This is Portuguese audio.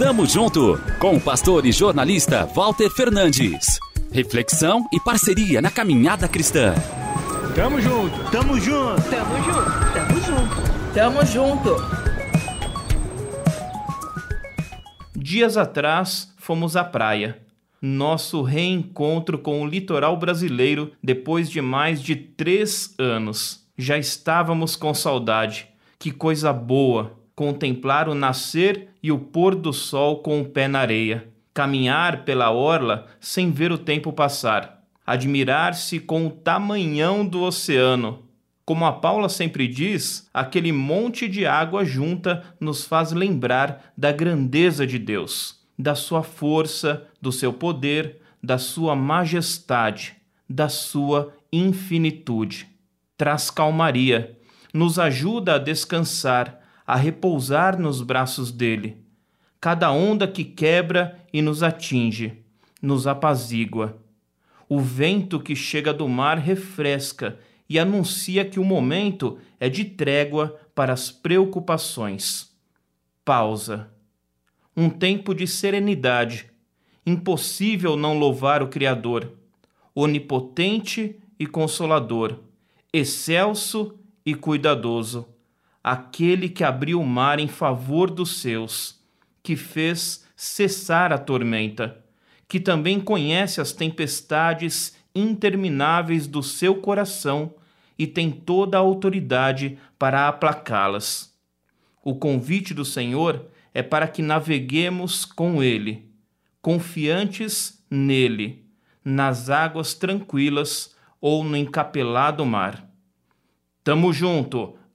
Tamo junto com o pastor e jornalista Walter Fernandes. Reflexão e parceria na caminhada cristã. Tamo junto, tamo junto, tamo junto, tamo junto, tamo junto. Dias atrás fomos à praia. Nosso reencontro com o litoral brasileiro depois de mais de três anos. Já estávamos com saudade. Que coisa boa! Contemplar o nascer e o pôr do sol com o pé na areia, caminhar pela orla sem ver o tempo passar, admirar-se com o tamanhão do oceano. Como a Paula sempre diz, aquele monte de água junta nos faz lembrar da grandeza de Deus, da sua força, do seu poder, da sua majestade, da sua infinitude. Traz calmaria, nos ajuda a descansar a repousar nos braços dele. Cada onda que quebra e nos atinge, nos apazigua. O vento que chega do mar refresca e anuncia que o momento é de trégua para as preocupações. Pausa. Um tempo de serenidade. Impossível não louvar o Criador, onipotente e consolador, excelso e cuidadoso aquele que abriu o mar em favor dos seus, que fez cessar a tormenta, que também conhece as tempestades intermináveis do seu coração e tem toda a autoridade para aplacá-las. O convite do Senhor é para que naveguemos com Ele, confiantes nele, nas águas tranquilas ou no encapelado mar. Tamo junto!